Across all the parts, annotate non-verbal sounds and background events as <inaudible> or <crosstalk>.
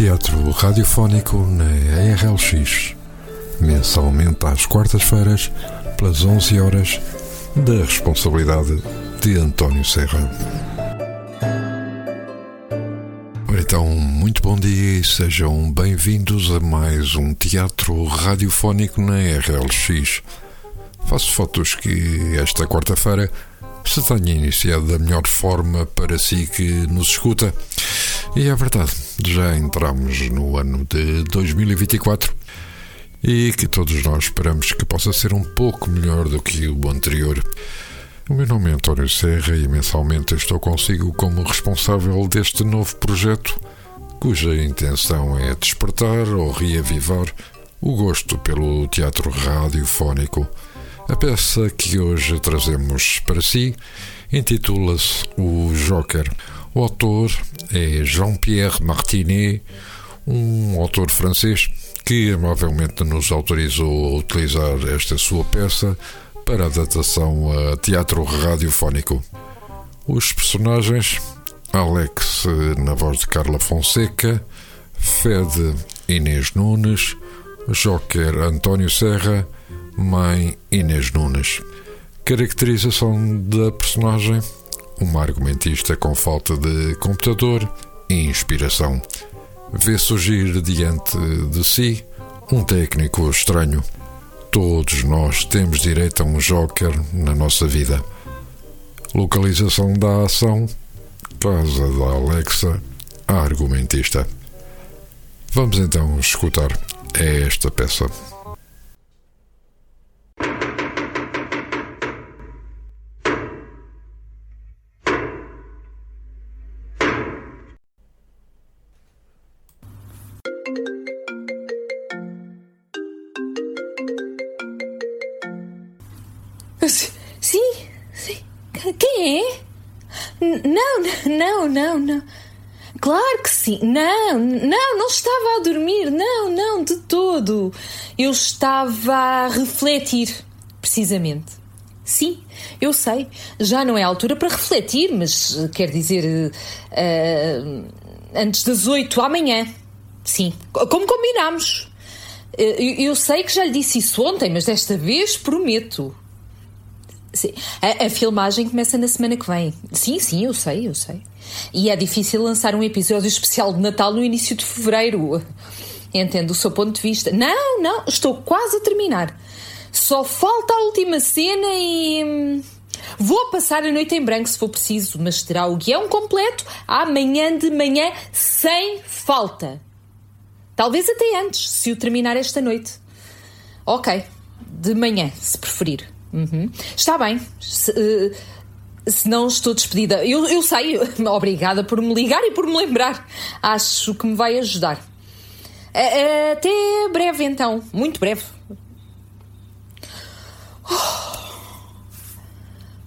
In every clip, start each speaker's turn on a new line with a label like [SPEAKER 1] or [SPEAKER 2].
[SPEAKER 1] Teatro Radiofónico na RLX, mensalmente às quartas-feiras, pelas 11 horas, da responsabilidade de António Serra. Então, muito bom dia e sejam bem-vindos a mais um teatro radiofónico na RLX. Faço fotos que esta quarta-feira se tenha iniciado da melhor forma para si que nos escuta. E é verdade, já entramos no ano de 2024 e que todos nós esperamos que possa ser um pouco melhor do que o anterior. O meu nome é António Serra e mensalmente estou consigo como responsável deste novo projeto, cuja intenção é despertar ou reavivar o gosto pelo teatro radiofónico. A peça que hoje trazemos para si intitula-se O Joker. O autor é Jean-Pierre Martinet, um autor francês que amavelmente nos autorizou a utilizar esta sua peça para adaptação a teatro radiofónico. Os personagens: Alex, na voz de Carla Fonseca, Fed Inês Nunes, Joker António Serra, mãe Inês Nunes. Caracterização da personagem: uma argumentista com falta de computador e inspiração. Vê surgir diante de si um técnico estranho. Todos nós temos direito a um joker na nossa vida. Localização da ação: Casa da Alexa, a argumentista. Vamos então escutar esta peça.
[SPEAKER 2] Claro que sim. Não, não, não estava a dormir. Não, não, de todo. Eu estava a refletir, precisamente. Sim, eu sei. Já não é a altura para refletir, mas quer dizer. Uh, antes das oito amanhã. Sim, como combinámos. Eu, eu sei que já lhe disse isso ontem, mas desta vez prometo. Sim. A, a, filmagem começa na semana que vem. Sim, sim, eu sei, eu sei. E é difícil lançar um episódio especial de Natal no início de fevereiro. Entendo o seu ponto de vista. Não, não, estou quase a terminar. Só falta a última cena e. hum, Vou passar a noite em branco se for preciso, mas terá o guião completo amanhã de manhã, sem falta. Talvez até antes, se o terminar esta noite. Ok, de manhã, se preferir. Uhum. Está bem. Se, uh, se, não estou despedida. Eu, eu sei. <laughs> Obrigada por me ligar e por me lembrar. Acho que me vai ajudar. Uh, até breve, então. Muito breve. Oh,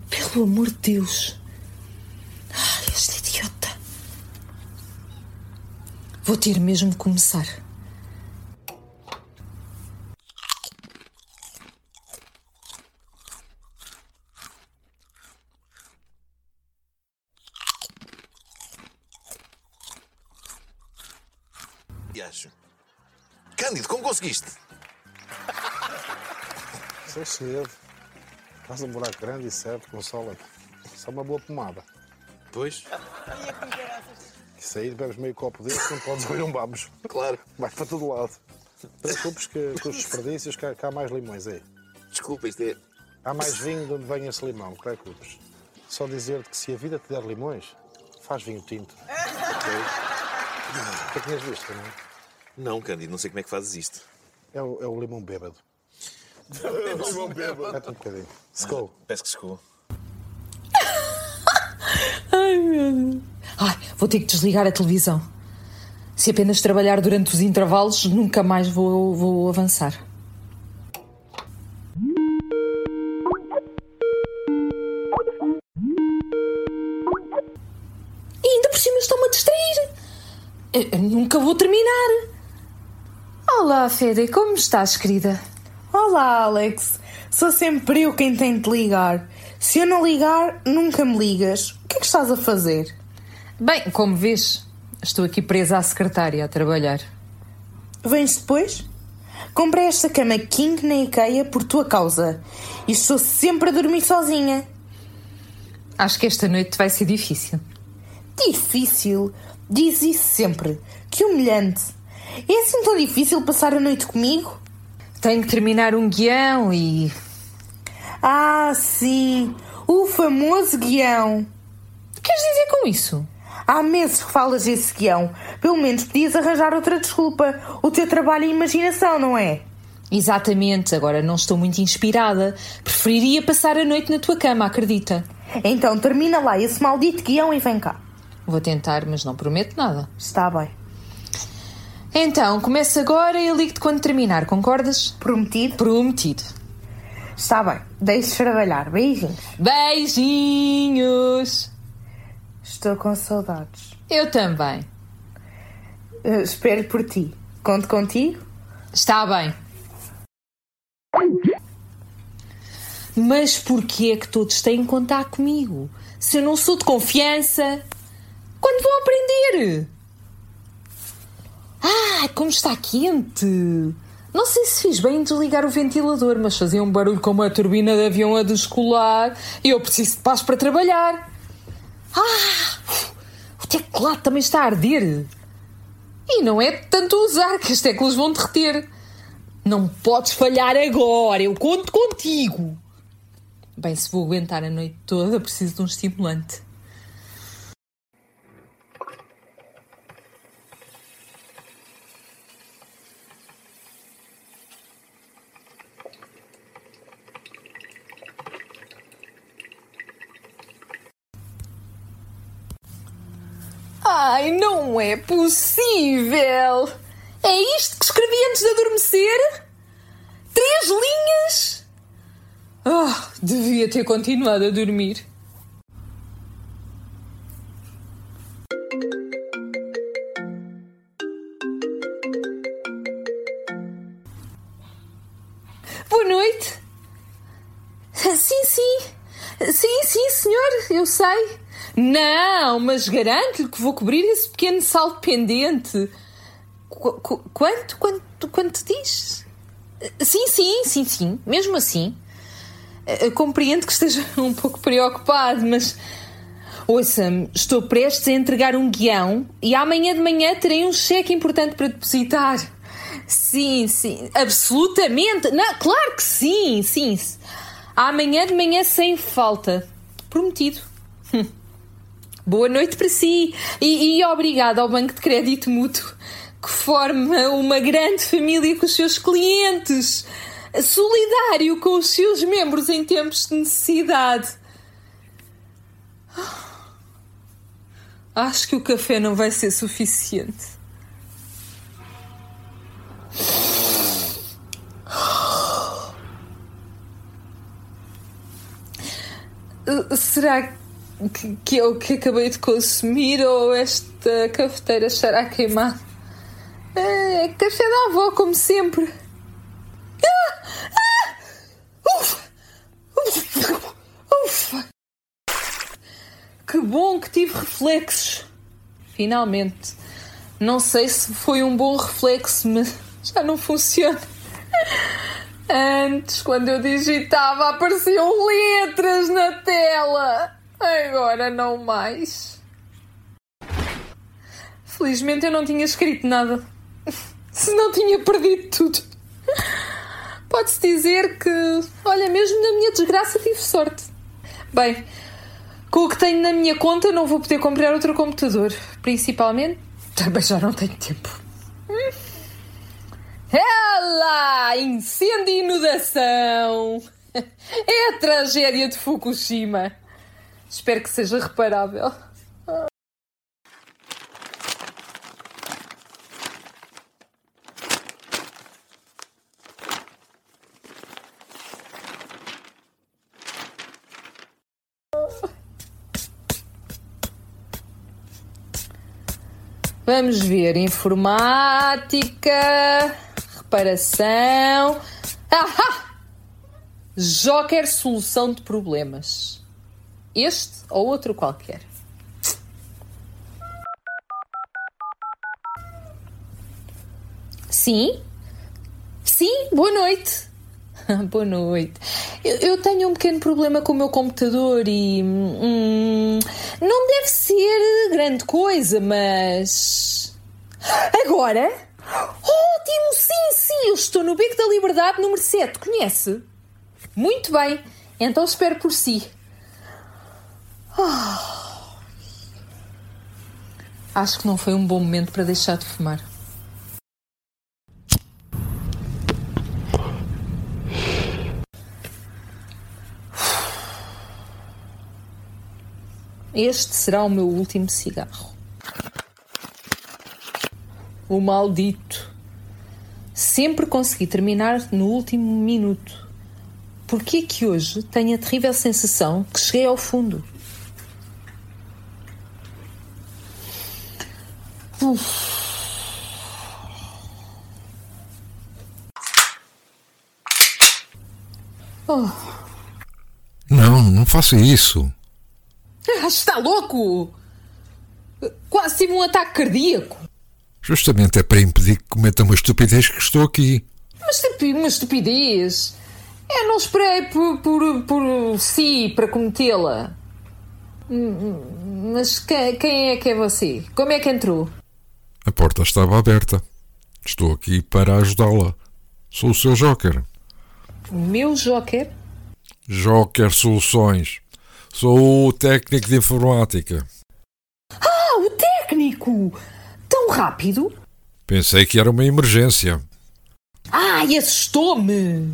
[SPEAKER 2] pelo amor de Deus. Ai, este idiota. Vou ter mesmo de começar.
[SPEAKER 3] E acho. Cândido, como conseguiste?
[SPEAKER 4] Seu segredo. Faz um buraco grande e certo, consola Isso é uma boa pomada.
[SPEAKER 3] Pois,
[SPEAKER 4] Isso aí, bebes meio copo desse, não podes ouvir um vamos.
[SPEAKER 3] claro.
[SPEAKER 4] Vai para todo lado. Preocupes que com os desperdícios que há, que há mais limões aí.
[SPEAKER 3] Desculpa, isto é.
[SPEAKER 4] Há mais vinho de onde vem esse limão, preocupes. Só dizer-te que se a vida te der limões, faz vinho tinto. Ok? <laughs> O que é que tinhas visto, não é?
[SPEAKER 3] Não, Cândido, não sei como é que fazes isto.
[SPEAKER 4] É o, é o limão bêbado. Mete um bocadinho. Skol.
[SPEAKER 3] Peço que chegou. <laughs>
[SPEAKER 2] Ai, meu Deus. Ai, vou ter que desligar a televisão. Se apenas trabalhar durante os intervalos, nunca mais vou, vou avançar. E ainda por cima estão-me a distrair. Eu- eu nunca vou terminar. Olá, Fede, como estás, querida?
[SPEAKER 5] Olá, Alex. Sou sempre eu quem tem de ligar. Se eu não ligar, nunca me ligas. O que é que estás a fazer?
[SPEAKER 2] Bem, como vês, Estou aqui presa à secretária a trabalhar.
[SPEAKER 5] Vens depois? Comprei esta cama King na IKEA por tua causa. E estou sempre a dormir sozinha.
[SPEAKER 2] Acho que esta noite vai ser difícil.
[SPEAKER 5] Difícil? Diz isso sempre. Que humilhante. É assim tão difícil passar a noite comigo?
[SPEAKER 2] Tenho que terminar um guião e.
[SPEAKER 5] Ah, sim. O famoso guião.
[SPEAKER 2] O que queres dizer com isso?
[SPEAKER 5] Há meses que falas desse guião. Pelo menos podias arranjar outra desculpa. O teu trabalho é imaginação, não é?
[SPEAKER 2] Exatamente, agora não estou muito inspirada. Preferiria passar a noite na tua cama, acredita?
[SPEAKER 5] Então termina lá esse maldito guião e vem cá.
[SPEAKER 2] Vou tentar, mas não prometo nada.
[SPEAKER 5] Está bem.
[SPEAKER 2] Então, começa agora e eu ligo-te quando terminar, concordas?
[SPEAKER 5] Prometido?
[SPEAKER 2] Prometido.
[SPEAKER 5] Está bem. Deixe trabalhar. Beijinhos.
[SPEAKER 2] Beijinhos!
[SPEAKER 5] Estou com saudades.
[SPEAKER 2] Eu também.
[SPEAKER 5] Uh, espero por ti. Conto contigo?
[SPEAKER 2] Está bem. Mas porquê é que todos têm que contar comigo? Se eu não sou de confiança, quando vão aprender? Ah, como está quente! Não sei se fiz bem em desligar o ventilador, mas fazia um barulho como a turbina de avião a descolar e eu preciso de paz para trabalhar. Ah! O teclado também está a arder. E não é tanto usar que as teclas vão derreter. Não podes falhar agora, eu conto contigo. Bem, se vou aguentar a noite toda, preciso de um estimulante. Ai, não é possível! É isto que escrevi antes de adormecer? Três linhas? Ah, devia ter continuado a dormir. Não, mas garanto-lhe que vou cobrir esse pequeno salto pendente. Qu qu quanto, quanto, quanto diz? Sim, sim, sim, sim. Mesmo assim. Eu compreendo que esteja <laughs> um pouco preocupado, mas. Ouça-me, estou prestes a entregar um guião e amanhã de manhã terei um cheque importante para depositar. Sim, sim, absolutamente. Não, claro que sim, sim. Amanhã de manhã sem falta. Prometido. Hum. Boa noite para si e, e obrigado ao Banco de Crédito Mútuo, que forma uma grande família com os seus clientes, solidário com os seus membros em tempos de necessidade. Acho que o café não vai ser suficiente. Será que, que é o que acabei de consumir ou esta cafeteira estará queimada? É café da avó, como sempre. Ah! Ah! Ufa! Ufa! Ufa! Que bom que tive reflexos. Finalmente. Não sei se foi um bom reflexo, mas já não funciona. Antes, quando eu digitava, apareciam letras na tela. Agora não mais. Felizmente eu não tinha escrito nada. <laughs> Senão tinha perdido tudo. Pode-se dizer que, olha, mesmo na minha desgraça tive sorte. Bem, com o que tenho na minha conta não vou poder comprar outro computador. Principalmente, também já não tenho tempo. Ela! Incêndio e inundação! <laughs> É a tragédia de Fukushima. Espero que seja reparável. Vamos ver. Informática, reparação. Ahá! Joker solução de problemas. Este ou outro qualquer. Sim? Sim, boa noite. <laughs> boa noite. Eu, eu, tenho um pequeno problema com o meu computador e. Hum, não deve ser grande coisa, mas. Agora? Ótimo, sim, sim, eu estou no Beco da Liberdade número 7, conhece? Muito bem, então espero por si. Oh. Acho que não foi um bom momento para deixar de fumar. Este será o meu último cigarro. O maldito. Sempre consegui terminar no último minuto. Por que é que hoje tenho a terrível sensação que cheguei ao fundo? Uf.
[SPEAKER 1] Oh. Não, não faça isso.
[SPEAKER 2] Ah, está louco? Quase tive um ataque cardíaco.
[SPEAKER 1] Justamente é para impedir que cometa uma estupidez que estou aqui.
[SPEAKER 2] Mas uma estupidez? Eu não esperei por, por, por si para cometê-la. Mas quem, quem é que é você? Como é que entrou?
[SPEAKER 1] A porta estava aberta. Estou aqui para ajudá-la. Sou o seu Joker.
[SPEAKER 2] Meu Joker?
[SPEAKER 1] Joker Soluções. Sou o técnico de informática.
[SPEAKER 2] Ah, o técnico! Tão rápido?
[SPEAKER 1] Pensei que era uma emergência.
[SPEAKER 2] Ai, assustou-me!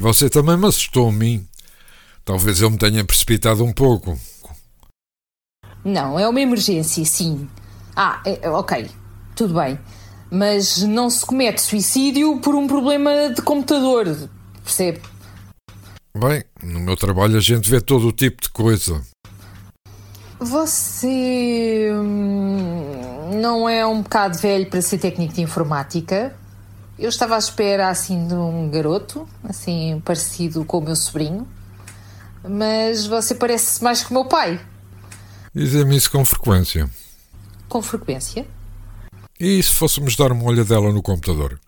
[SPEAKER 1] Você também me assustou a mim. Talvez eu me tenha precipitado um pouco.
[SPEAKER 2] Não, é uma emergência, sim. Ah, é, ok, tudo bem. Mas não se comete suicídio por um problema de computador, percebe?
[SPEAKER 1] Bem, no meu trabalho a gente vê todo o tipo de coisa.
[SPEAKER 2] Você hum, não é um bocado velho para ser técnico de informática? Eu estava à espera assim de um garoto, assim parecido com o meu sobrinho, mas você parece mais que o meu pai.
[SPEAKER 1] Dizem-me isso com frequência.
[SPEAKER 2] Com frequência?
[SPEAKER 1] E se fôssemos dar uma olhadela no computador?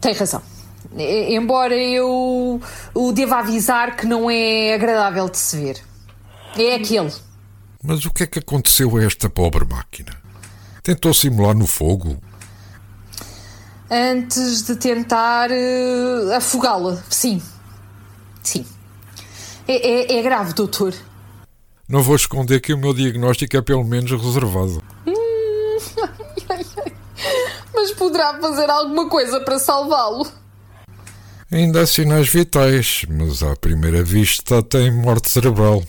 [SPEAKER 2] Tem razão. Embora eu o deva avisar que não é agradável de se ver. É aquele.
[SPEAKER 1] Mas o que é que aconteceu a esta pobre máquina? Tentou simular no fogo?
[SPEAKER 2] Antes de tentar uh, afogá-la, sim. Sim. É, é, é, grave, doutor.
[SPEAKER 1] Não vou esconder que o meu diagnóstico é pelo menos reservado.
[SPEAKER 2] Hum, <laughs> Mas poderá fazer alguma coisa para salvá-lo?
[SPEAKER 1] Ainda há sinais vitais, mas à primeira vista tem morte cerebral.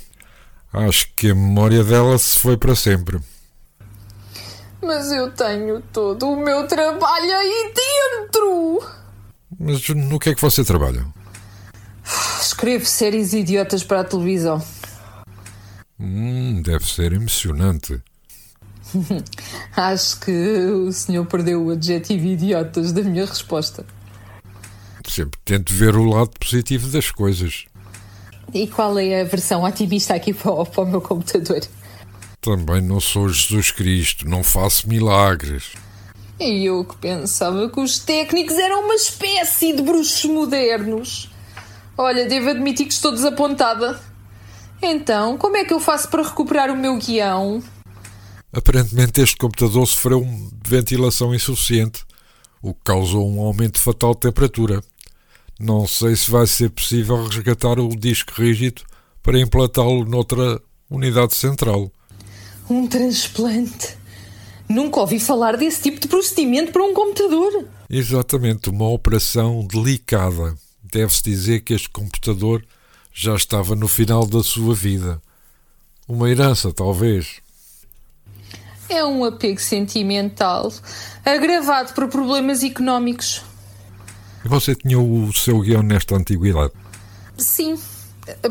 [SPEAKER 1] Acho que a memória dela se foi para sempre.
[SPEAKER 2] Mas eu tenho todo o meu trabalho aí dentro!
[SPEAKER 1] Mas no que é que você trabalha?
[SPEAKER 2] Escrevo séries idiotas para a televisão.
[SPEAKER 1] Hum, deve ser emocionante. <laughs>
[SPEAKER 2] Acho que o senhor perdeu o adjetivo idiotas da minha resposta.
[SPEAKER 1] Sempre tento ver o lado positivo das coisas.
[SPEAKER 2] E qual é a versão otimista aqui para o, para o meu computador?
[SPEAKER 1] Também não sou Jesus Cristo, não faço milagres.
[SPEAKER 2] E eu que pensava que os técnicos eram uma espécie de bruxos modernos. Olha, devo admitir que estou desapontada. Então, como é que eu faço para recuperar o meu guião?
[SPEAKER 1] Aparentemente, este computador sofreu ventilação insuficiente, o que causou um aumento fatal de temperatura. Não sei se vai ser possível resgatar o disco rígido para implantá-lo noutra unidade central.
[SPEAKER 2] Um transplante? Nunca ouvi falar desse tipo de procedimento para um computador.
[SPEAKER 1] Exatamente, uma operação delicada. Deve-se dizer que este computador já estava no final da sua vida. Uma herança, talvez.
[SPEAKER 2] É um apego sentimental, agravado por problemas económicos.
[SPEAKER 1] E você tinha o seu guião nesta antiguidade?
[SPEAKER 2] Sim.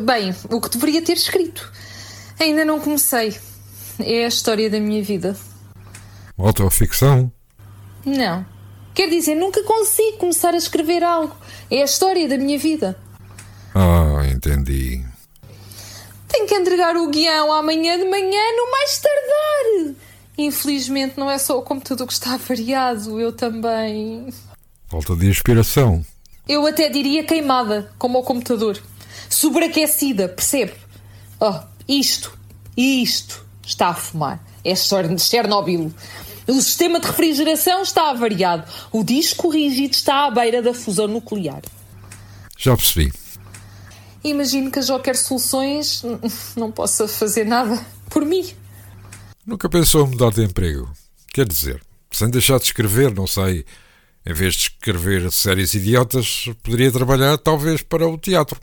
[SPEAKER 2] Bem, o que deveria ter escrito. Ainda não comecei. É a história da minha vida.
[SPEAKER 1] Autoficção?
[SPEAKER 2] Não. Quer dizer, nunca consigo começar a escrever algo. É a história da minha vida.
[SPEAKER 1] Ah, entendi.
[SPEAKER 2] Tenho que entregar o guião amanhã de manhã, no mais tardar. Infelizmente não é só o computador que está variado, eu também.
[SPEAKER 1] Falta de inspiração.
[SPEAKER 2] Eu até diria queimada, como o computador. Sobreaquecida, percebe? Oh, isto, isto está a fumar. É Chernobyl. O sistema de refrigeração está avariado. O disco rígido está à beira da fusão nuclear.
[SPEAKER 1] Já percebi.
[SPEAKER 2] Imagino que a Jo quer soluções, não possa fazer nada por mim.
[SPEAKER 1] Nunca pensou mudar de emprego? Quer dizer, sem deixar de escrever, não sei. Em vez de escrever séries idiotas, poderia trabalhar talvez para o teatro.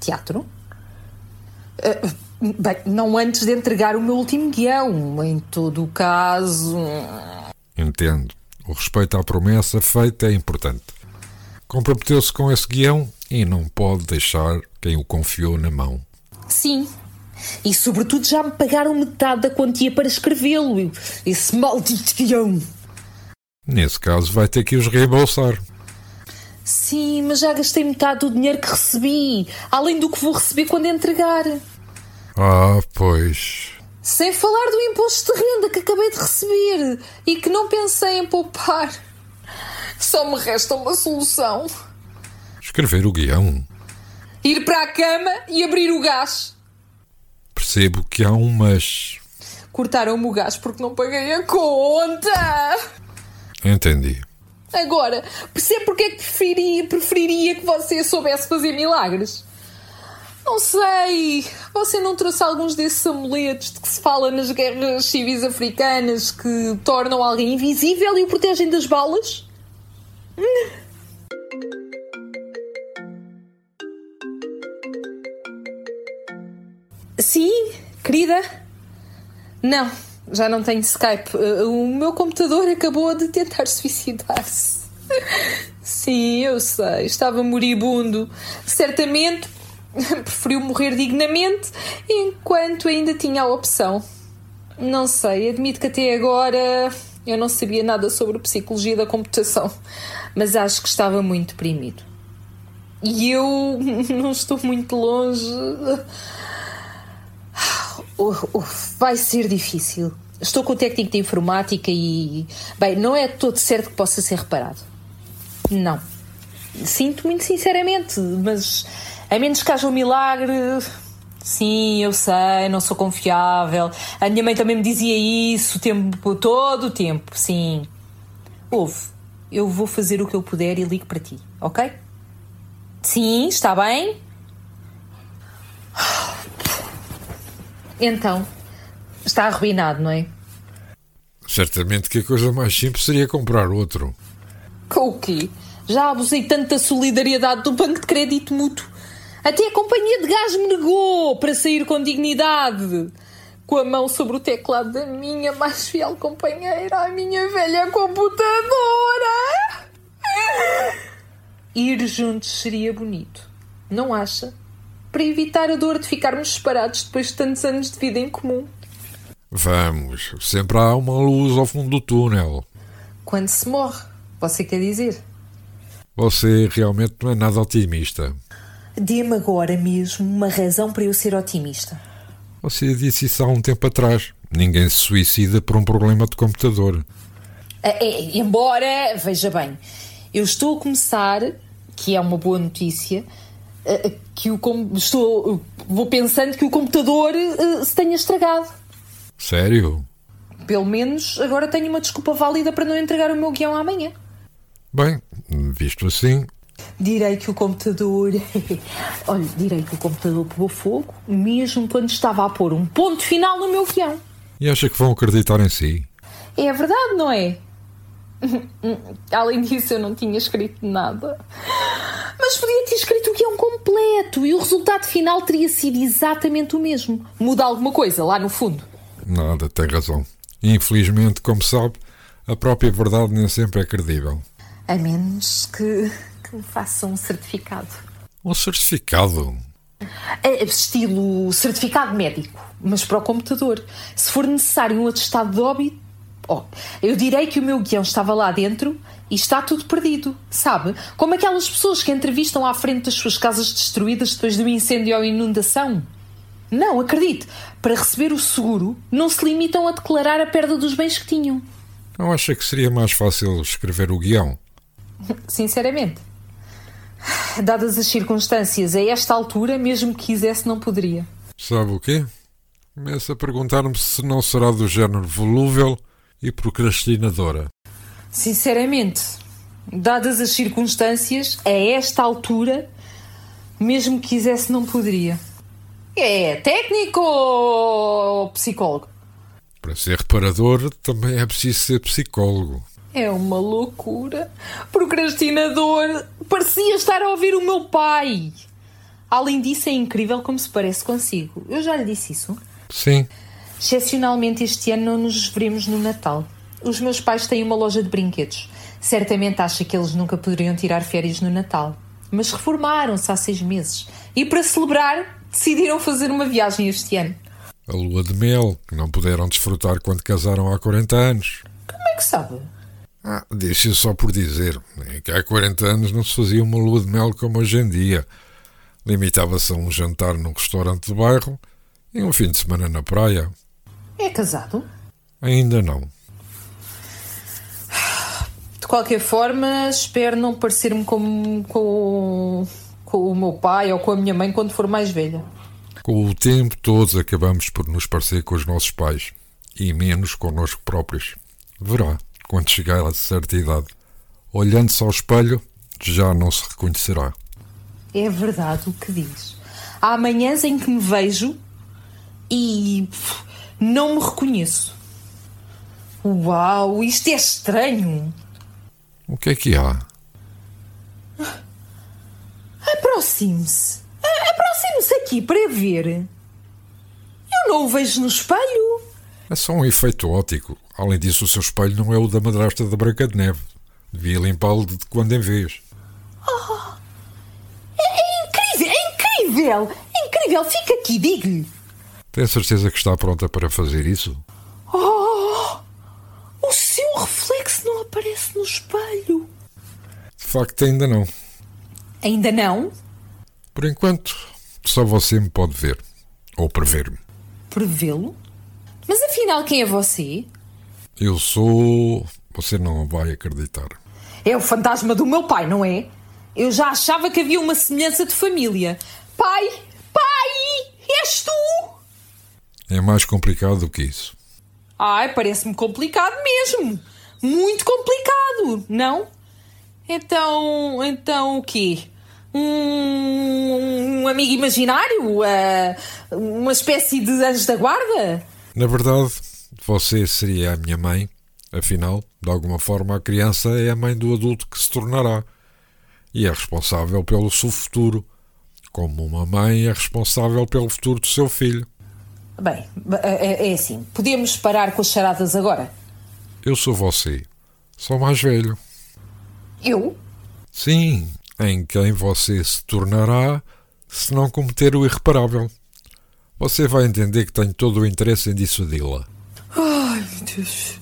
[SPEAKER 2] Teatro? Uh, bem, não antes de entregar o meu último guião. Em todo o caso.
[SPEAKER 1] Entendo. O respeito à promessa feita é importante. Comprometeu-se com esse guião e não pode deixar quem o confiou na mão.
[SPEAKER 2] Sim. E sobretudo já me pagaram metade da quantia para escrevê-lo. Esse maldito guião.
[SPEAKER 1] Nesse caso vai ter que os reembolsar.
[SPEAKER 2] Sim, mas já gastei metade do dinheiro que recebi, além do que vou receber quando entregar.
[SPEAKER 1] Ah, pois.
[SPEAKER 2] Sem falar do imposto de renda que acabei de receber e que não pensei em poupar. Só me resta uma solução.
[SPEAKER 1] Escrever o guião.
[SPEAKER 2] Ir para a cama e abrir o gás.
[SPEAKER 1] Percebo que há um mas.
[SPEAKER 2] Cortaram-me o gás porque não paguei a conta.
[SPEAKER 1] Entendi.
[SPEAKER 2] Agora, percebe porque é que preferiria, preferiria que você soubesse fazer milagres? Não sei. Você não trouxe alguns desses amuletos de que se fala nas guerras civis africanas que tornam alguém invisível e o protegem das balas? <laughs> Sim, querida? Não, já não tenho Skype. Uh, o meu computador acabou de tentar <laughs> suicidar-se. Sim, eu sei, estava moribundo. Certamente <laughs> preferiu morrer dignamente enquanto ainda tinha a opção. Não sei, admito que até agora eu não sabia nada sobre psicologia da computação, mas acho que estava muito deprimido. E eu <laughs> não estou muito longe. Vai ser difícil. Estou com o técnico de informática e. Bem, não é todo certo que possa ser reparado. Não. Sinto muito sinceramente, mas a menos que haja um milagre. Sim, eu sei, não sou confiável. A minha mãe também me dizia isso o tempo, todo o tempo. Sim. Ouve, eu vou fazer o que eu puder e ligo para ti, ok? Sim, está bem? Então, está arruinado, não é?
[SPEAKER 1] Certamente que a coisa mais simples seria comprar outro.
[SPEAKER 2] Com o quê? Já abusei tanto da solidariedade do Banco de Crédito Mútuo. Até a companhia de gás me negou para sair com dignidade. Com a mão sobre o teclado da minha mais fiel companheira, a minha velha computadora. Ir juntos seria bonito, não acha? Para evitar a dor de ficarmos separados depois de tantos anos de vida em comum.
[SPEAKER 1] Vamos, sempre há uma luz ao fundo do túnel.
[SPEAKER 2] Quando se morre, você quer dizer?
[SPEAKER 1] Você realmente não é nada otimista.
[SPEAKER 2] Dê-me agora mesmo uma razão para eu ser otimista.
[SPEAKER 1] Você disse isso há um tempo atrás. Ninguém se suicida por um problema de computador.
[SPEAKER 2] É, é, embora, veja bem, eu estou a começar, que é uma boa notícia, que o estou vou pensando que o computador se tenha estragado.
[SPEAKER 1] Sério?
[SPEAKER 2] Pelo menos agora tenho uma desculpa válida para não entregar o meu guião amanhã.
[SPEAKER 1] Bem, visto assim.
[SPEAKER 2] Direi que o computador. <laughs> Olha, direi que o computador pegou fogo, mesmo quando estava a pôr um ponto final no meu guião.
[SPEAKER 1] E acha que vão acreditar em si?
[SPEAKER 2] É verdade, não é? Além disso, eu não tinha escrito nada. Mas podia ter escrito o guião completo e o resultado final teria sido exatamente o mesmo. Muda alguma coisa lá no fundo.
[SPEAKER 1] Nada, tem razão. Infelizmente, como sabe, a própria verdade nem sempre é credível.
[SPEAKER 2] A menos que, que me faça um certificado.
[SPEAKER 1] Um certificado?
[SPEAKER 2] É, estilo certificado médico, mas para o computador. Se for necessário um atestado de óbito, oh, eu direi que o meu guião estava lá dentro e está tudo perdido, sabe? Como aquelas pessoas que entrevistam à frente das suas casas destruídas depois de um incêndio ou inundação. Não, acredite, para receber o seguro, não se limitam a declarar a perda dos bens que tinham.
[SPEAKER 1] Não acha que seria mais fácil escrever o guião?
[SPEAKER 2] Sinceramente. Dadas as circunstâncias, a esta altura, mesmo que quisesse, não poderia.
[SPEAKER 1] Sabe o quê? Começo a perguntar-me se não será do género volúvel e procrastinadora.
[SPEAKER 2] Sinceramente, dadas as circunstâncias, a esta altura, mesmo que quisesse, não poderia. É técnico ou psicólogo?
[SPEAKER 1] Para ser reparador também é preciso ser psicólogo.
[SPEAKER 2] É uma loucura. Procrastinador. Parecia estar a ouvir o meu pai. Além disso, é incrível como se parece consigo. Eu já lhe disse isso.
[SPEAKER 1] Sim,
[SPEAKER 2] Excepcionalmente este ano não nos veremos no Natal. Os meus pais têm uma loja de brinquedos. Certamente acha que eles nunca poderiam tirar férias no Natal. Mas reformaram-se há seis meses. E para celebrar, decidiram fazer uma viagem este ano.
[SPEAKER 1] a lua de mel, que não puderam desfrutar quando casaram há 40 anos.
[SPEAKER 2] Como é que sabe?
[SPEAKER 1] Ah, deixe só por dizer é que há 40 anos não se fazia uma lua de mel como hoje em dia. Limitava-se a um jantar num restaurante do bairro e um fim de semana na praia.
[SPEAKER 2] É casado?
[SPEAKER 1] Ainda não.
[SPEAKER 2] De qualquer forma, espero não parecer-me com, com, com o meu pai ou com a minha mãe quando for mais velha.
[SPEAKER 1] Com o tempo, todos acabamos por nos parecer com os nossos pais e menos connosco próprios. Verá, quando chegar a certa idade, olhando-se ao espelho, já não se reconhecerá.
[SPEAKER 2] É verdade o que diz. Há manhãs em que me vejo e não me reconheço. Uau, isto é estranho.
[SPEAKER 1] O que é que há?
[SPEAKER 2] Aproxime-se. A- Aproxime-se aqui para ver. Eu não o vejo no espelho.
[SPEAKER 1] É só um efeito óptico. Além disso, o seu espelho não é o da madrasta da Branca de Neve. Devia limpá-lo de quando em vez.
[SPEAKER 2] É incrível, é incrível. É incrível, fica aqui, diga-lhe.
[SPEAKER 1] Tem certeza que está pronta para fazer isso?
[SPEAKER 2] Oh, o seu reflexo não aparece no espelho.
[SPEAKER 1] De facto, ainda não.
[SPEAKER 2] Ainda não?
[SPEAKER 1] Por enquanto, só você me pode ver. Ou prever-me.
[SPEAKER 2] Prevê-lo? Mas afinal, quem é você?
[SPEAKER 1] Eu sou. Você não vai acreditar.
[SPEAKER 2] É o fantasma do meu pai, não é? Eu já achava que havia uma semelhança de família. Pai! Pai! És tu!
[SPEAKER 1] É mais complicado do que isso.
[SPEAKER 2] Ai, parece-me complicado mesmo. Muito complicado, não? Então, então o quê? Um, um amigo imaginário? Ah, uma espécie de anjo da guarda?
[SPEAKER 1] Na verdade, você seria a minha mãe. Afinal, de alguma forma, a criança é a mãe do adulto que se tornará. E é responsável pelo seu futuro. Como uma mãe é responsável pelo futuro do seu filho.
[SPEAKER 2] Bem, é, é assim. Podemos parar com as charadas agora?
[SPEAKER 1] Eu sou você. Sou mais velho.
[SPEAKER 2] Eu?
[SPEAKER 1] Sim, em quem você se tornará se não cometer o irreparável. Você vai entender que tenho todo o interesse em dissuadi-la.
[SPEAKER 2] Ai, meu Deus.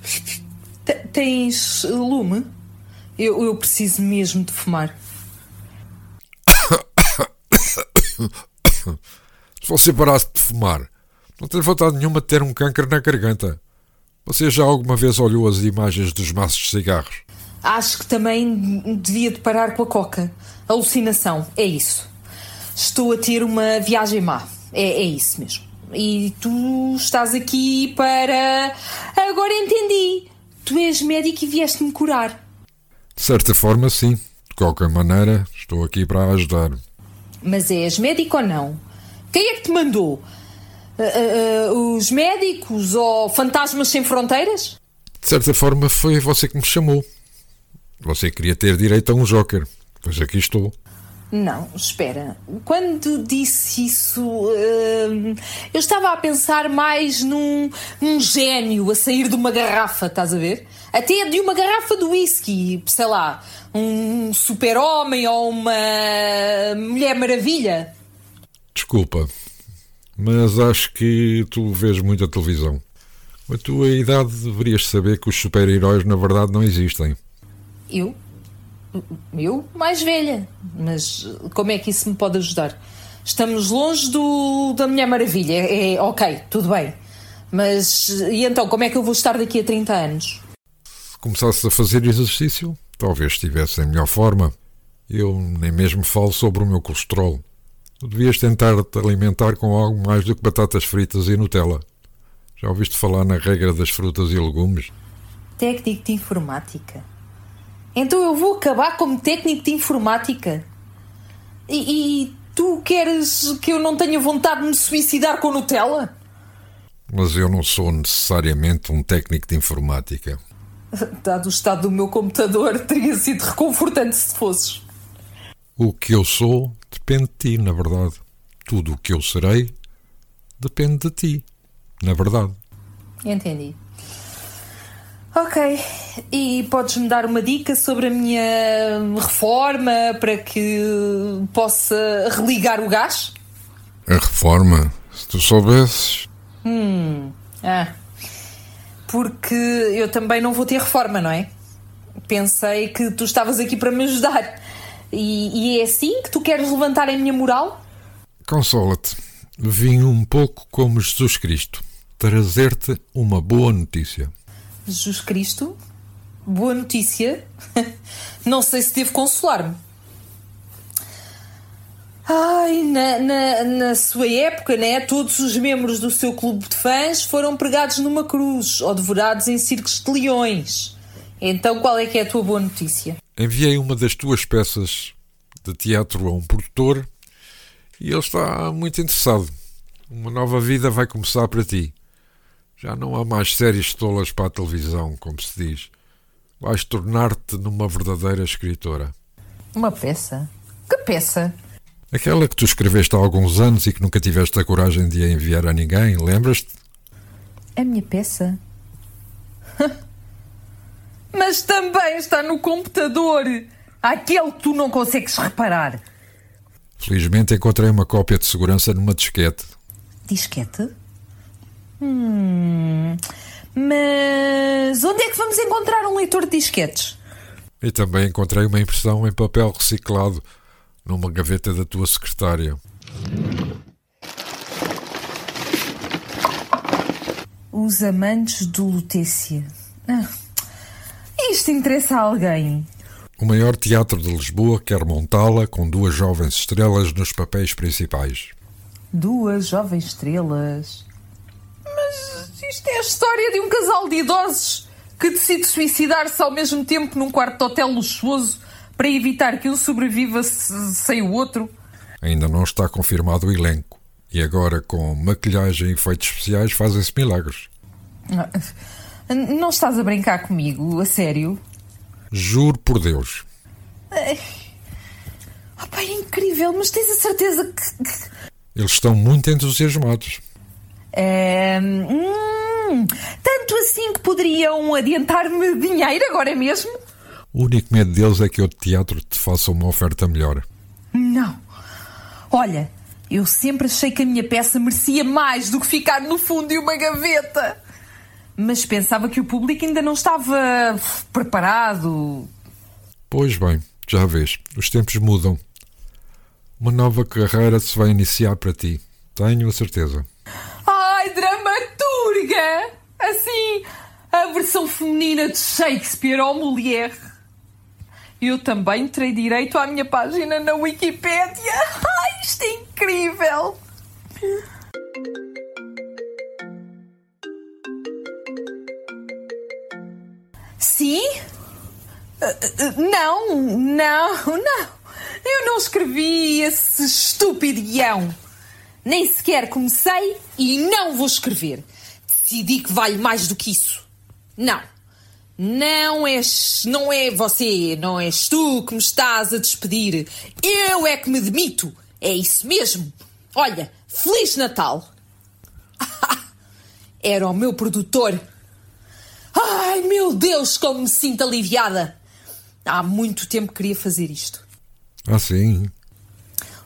[SPEAKER 2] T- Tens lume? Eu, eu preciso mesmo de fumar. <coughs>
[SPEAKER 1] Se você parasse de fumar, não tenho vontade nenhuma de ter um câncer na garganta. Você já alguma vez olhou as imagens dos maços de cigarros?
[SPEAKER 2] Acho que também devia de parar com a coca. Alucinação, é isso. Estou a ter uma viagem má. É, é isso mesmo. E tu estás aqui para. Agora entendi. Tu és médico e vieste-me curar.
[SPEAKER 1] De certa forma, sim. De qualquer maneira, estou aqui para ajudar.
[SPEAKER 2] Mas és médico ou não? Quem é que te mandou? Ah, ah, os médicos ou fantasmas sem fronteiras?
[SPEAKER 1] De certa forma, foi você que me chamou. Você queria ter direito a um joker. Pois aqui estou.
[SPEAKER 2] Não, espera. Quando disse isso, hum, eu estava a pensar mais num, num gênio a sair de uma garrafa, estás a ver? Até de uma garrafa de whisky, sei lá, um super-homem ou uma Mulher Maravilha.
[SPEAKER 1] Desculpa, mas acho que tu vês muita televisão. Com a tua idade deverias saber que os super-heróis na verdade não existem.
[SPEAKER 2] Eu? Eu? Mais velha. Mas como é que isso me pode ajudar? Estamos longe do, da Mulher Maravilha. É, é ok, tudo bem. Mas e então, como é que eu vou estar daqui a 30 anos?
[SPEAKER 1] Se começasses a fazer exercício, talvez estivesse em melhor forma. Eu nem mesmo falo sobre o meu colesterol. Tu devias tentar te alimentar com algo mais do que batatas fritas e Nutella. Já ouviste falar na regra das frutas e legumes?
[SPEAKER 2] Técnico de informática. Então eu vou acabar como técnico de informática. E, e tu queres que eu não tenha vontade de me suicidar com Nutella?
[SPEAKER 1] Mas eu não sou necessariamente um técnico de informática. <laughs>
[SPEAKER 2] Dado o estado do meu computador, teria sido reconfortante se fosses.
[SPEAKER 1] O que eu sou depende de ti, na verdade. Tudo o que eu serei depende de ti, na verdade.
[SPEAKER 2] Entendi. Ok, e podes-me dar uma dica sobre a minha reforma para que possa religar o gás?
[SPEAKER 1] A reforma, se tu soubesses.
[SPEAKER 2] Hum, ah. Porque eu também não vou ter reforma, não é? Pensei que tu estavas aqui para me ajudar. E, e é assim que tu queres levantar a minha moral?
[SPEAKER 1] Consola-te. Vim um pouco como Jesus Cristo trazer-te uma boa notícia.
[SPEAKER 2] Jesus Cristo? Boa notícia? <laughs> Não sei se devo consolar-me. Ai, na, na, na, sua época, né, todos os membros do seu clube de fãs foram pregados numa cruz ou devorados em circos de leões. Então, qual é que é a tua boa notícia?
[SPEAKER 1] Enviei uma das tuas peças de teatro a um produtor e ele está muito interessado. Uma nova vida vai começar para ti. Já não há mais séries tolas para a televisão, como se diz. Vais tornar-te numa verdadeira escritora.
[SPEAKER 2] Uma peça? Que peça?
[SPEAKER 1] Aquela que tu escreveste há alguns anos e que nunca tiveste a coragem de a enviar a ninguém, lembras-te?
[SPEAKER 2] A minha peça? <laughs> Mas também está no computador! Aquele que tu não consegues reparar.
[SPEAKER 1] Felizmente encontrei uma cópia de segurança numa disquete.
[SPEAKER 2] Disquete? Hum. Mas onde é que vamos encontrar um leitor de disquetes?
[SPEAKER 1] E também encontrei uma impressão em papel reciclado numa gaveta da tua secretária.
[SPEAKER 2] Os Amantes de Lutécia. Ah, isto interessa a alguém.
[SPEAKER 1] O maior teatro de Lisboa quer montá-la com duas jovens estrelas nos papéis principais.
[SPEAKER 2] Duas jovens estrelas? Mas isto é a história de um casal de idosos que decide suicidar-se ao mesmo tempo num quarto de hotel luxuoso para evitar que um sobreviva sem o outro.
[SPEAKER 1] Ainda não está confirmado o elenco. E agora, com maquilhagem e efeitos especiais, fazem-se milagres.
[SPEAKER 2] Não estás a brincar comigo, a sério?
[SPEAKER 1] Juro por Deus.
[SPEAKER 2] Oh, pai, é incrível, mas tens a certeza que.
[SPEAKER 1] Eles estão muito entusiasmados.
[SPEAKER 2] É, hum, tanto assim que poderiam adiantar-me dinheiro agora mesmo?
[SPEAKER 1] O único medo deles é que o teatro te faça uma oferta melhor.
[SPEAKER 2] Não. Olha, eu sempre achei que a minha peça merecia mais do que ficar no fundo de uma gaveta. Mas pensava que o público ainda não estava preparado.
[SPEAKER 1] Pois bem, já vês, os tempos mudam. Uma nova carreira se vai iniciar para ti. Tenho a certeza.
[SPEAKER 2] Ai, dramaturga! Assim, a versão feminina de Shakespeare ou Molière. Eu também terei direito à minha página na Wikipédia. Ai, isto é incrível! Sim? Não, não, não. Eu não escrevi esse estúpido guião. Nem sequer comecei e não vou escrever. Decidi que vale mais do que isso. Não. Não és, não é você, não és tu que me estás a despedir. Eu é que me demito. É isso mesmo. Olha, Feliz Natal. <laughs> Era o meu produtor. Ai, meu Deus, como me sinto aliviada. Há muito tempo queria fazer isto.
[SPEAKER 1] Ah, sim?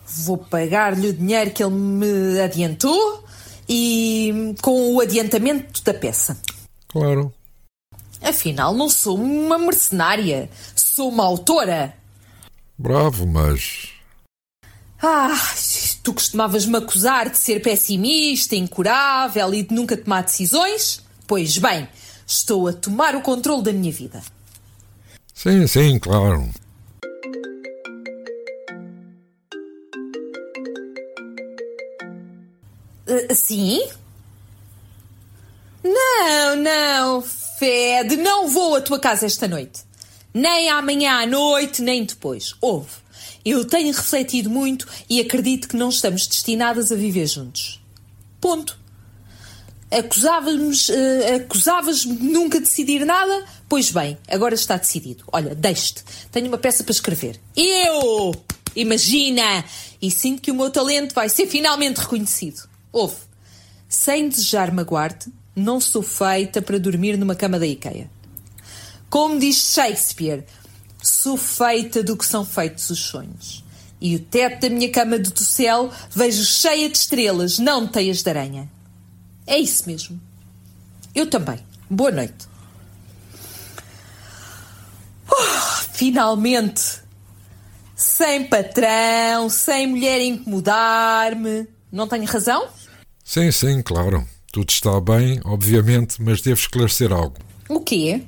[SPEAKER 2] Vou pagar-lhe o dinheiro que ele me adiantou e com o adiantamento da peça.
[SPEAKER 1] Claro.
[SPEAKER 2] Afinal, não sou uma mercenária, sou uma autora.
[SPEAKER 1] Bravo, mas.
[SPEAKER 2] Ah, Tu costumavas-me acusar de ser pessimista, incurável e de nunca tomar decisões? Pois bem, estou a tomar o controle da minha vida.
[SPEAKER 1] Sim, sim, claro.
[SPEAKER 2] Uh, sim? Não, não, Fed, não vou à tua casa esta noite. Nem amanhã à noite, nem depois. Ouve. Eu tenho refletido muito e acredito que não estamos destinadas a viver juntos. Ponto. Acusavas-me uh, acusavas de nunca decidir nada? Pois bem, agora está decidido. Olha, deixe-te. Tenho uma peça para escrever. Eu! Imagina! E sinto que o meu talento vai ser finalmente reconhecido. Ouve. Sem desejar magoar-te, não sou feita para dormir numa cama da IKEA. Como diz Shakespeare, sou feita do que são feitos os sonhos. E o teto da minha cama do céu vejo cheia de estrelas, não teias de aranha. É isso mesmo. Eu também. Boa noite. Oh, finalmente! Sem patrão, sem mulher incomodar-me. Não tenho razão?
[SPEAKER 1] Sim, sim, claro. Tudo está bem, obviamente, mas devo esclarecer algo.
[SPEAKER 2] O quê?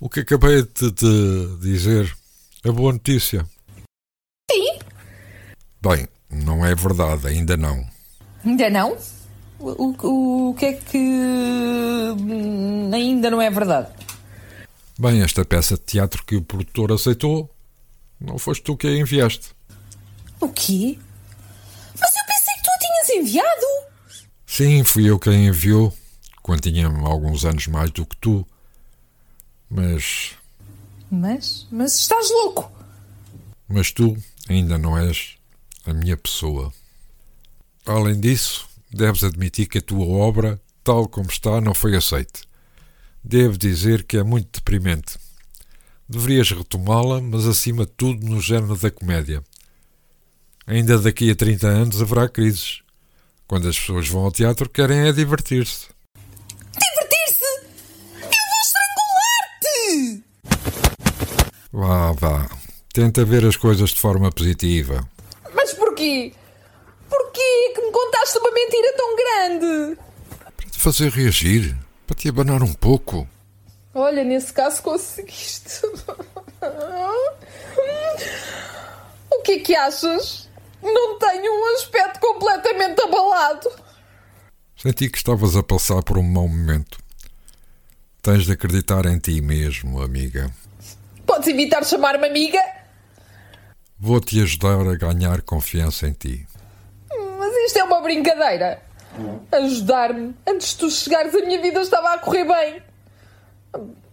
[SPEAKER 1] O que acabei de te dizer. A boa notícia.
[SPEAKER 2] Sim.
[SPEAKER 1] Bem, não é verdade, ainda não.
[SPEAKER 2] Ainda não? O, o, o que é que ainda não é verdade?
[SPEAKER 1] Bem, esta peça de teatro que o produtor aceitou, não foste tu que a enviaste.
[SPEAKER 2] O quê? Mas eu pensei que tu a tinhas enviado!
[SPEAKER 1] Sim, fui eu quem enviou, quando tinha alguns anos mais do que tu. Mas.
[SPEAKER 2] Mas. Mas estás louco!
[SPEAKER 1] Mas tu ainda não és a minha pessoa. Além disso, deves admitir que a tua obra, tal como está, não foi aceite. Devo dizer que é muito deprimente. Deverias retomá-la, mas acima de tudo no género da comédia. Ainda daqui a 30 anos haverá crises. Quando as pessoas vão ao teatro, querem é divertir-se.
[SPEAKER 2] Divertir-se? Eu vou estrangular-te!
[SPEAKER 1] Vá, vá. Tenta ver as coisas de forma positiva.
[SPEAKER 2] Mas porquê? Porquê que me contaste uma mentira tão grande?
[SPEAKER 1] Para te fazer reagir, para te abanar um pouco.
[SPEAKER 2] Olha, nesse caso conseguiste. O que é que achas? Não tenho um aspecto completamente abalado.
[SPEAKER 1] Senti que estavas a passar por um mau momento. Tens de acreditar em ti mesmo, amiga.
[SPEAKER 2] Podes evitar chamar-me amiga?
[SPEAKER 1] Vou-te ajudar a ganhar confiança em ti.
[SPEAKER 2] Isto é uma brincadeira. Ajudar-me. Antes de tu chegares, a minha vida estava a correr bem.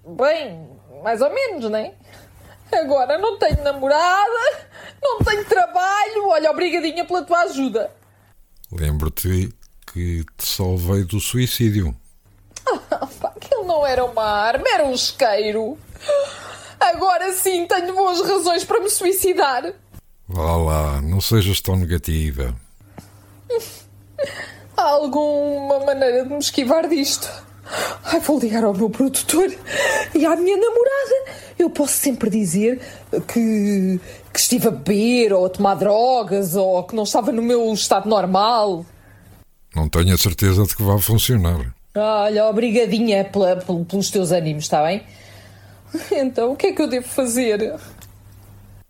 [SPEAKER 2] Bem, mais ou menos, não é? Agora não tenho namorada, não tenho trabalho. Olha, obrigadinha pela tua ajuda.
[SPEAKER 1] Lembro-te que te salvei do suicídio.
[SPEAKER 2] Ah, pá, aquele não era uma arma, era um isqueiro. Agora sim tenho boas razões para me suicidar.
[SPEAKER 1] Vá lá, não sejas tão negativa.
[SPEAKER 2] Há alguma maneira de me esquivar disto? Ai, vou ligar ao meu produtor e à minha namorada. Eu posso sempre dizer que, que estive a beber ou a tomar drogas ou que não estava no meu estado normal.
[SPEAKER 1] Não tenho a certeza de que vai funcionar.
[SPEAKER 2] Olha, obrigadinha pela, pel- pelos teus ânimos, está bem? Então, o que é que eu devo fazer?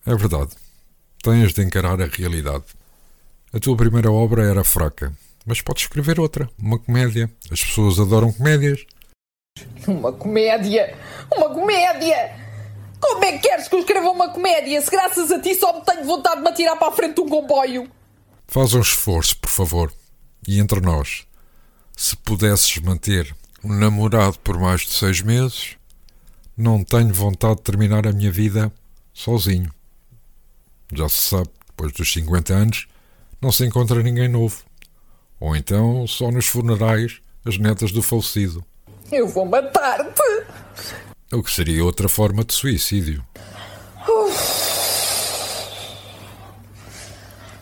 [SPEAKER 1] É verdade. Tens de encarar a realidade. A tua primeira obra era fraca, mas podes escrever outra, uma comédia. As pessoas adoram comédias.
[SPEAKER 2] Uma comédia! Uma comédia! Como é que queres que eu escreva uma comédia se graças a ti só me tenho vontade de me atirar para a frente de um comboio?
[SPEAKER 1] Faz um esforço, por favor. E entre nós, se pudesses manter um namorado por mais de seis meses, não tenho vontade de terminar a minha vida sozinho. Já se sabe, depois dos 50 anos, não se encontra ninguém novo. Ou então só nos funerais as netas do falecido.
[SPEAKER 2] Eu vou matar-te!
[SPEAKER 1] O que seria outra forma de suicídio.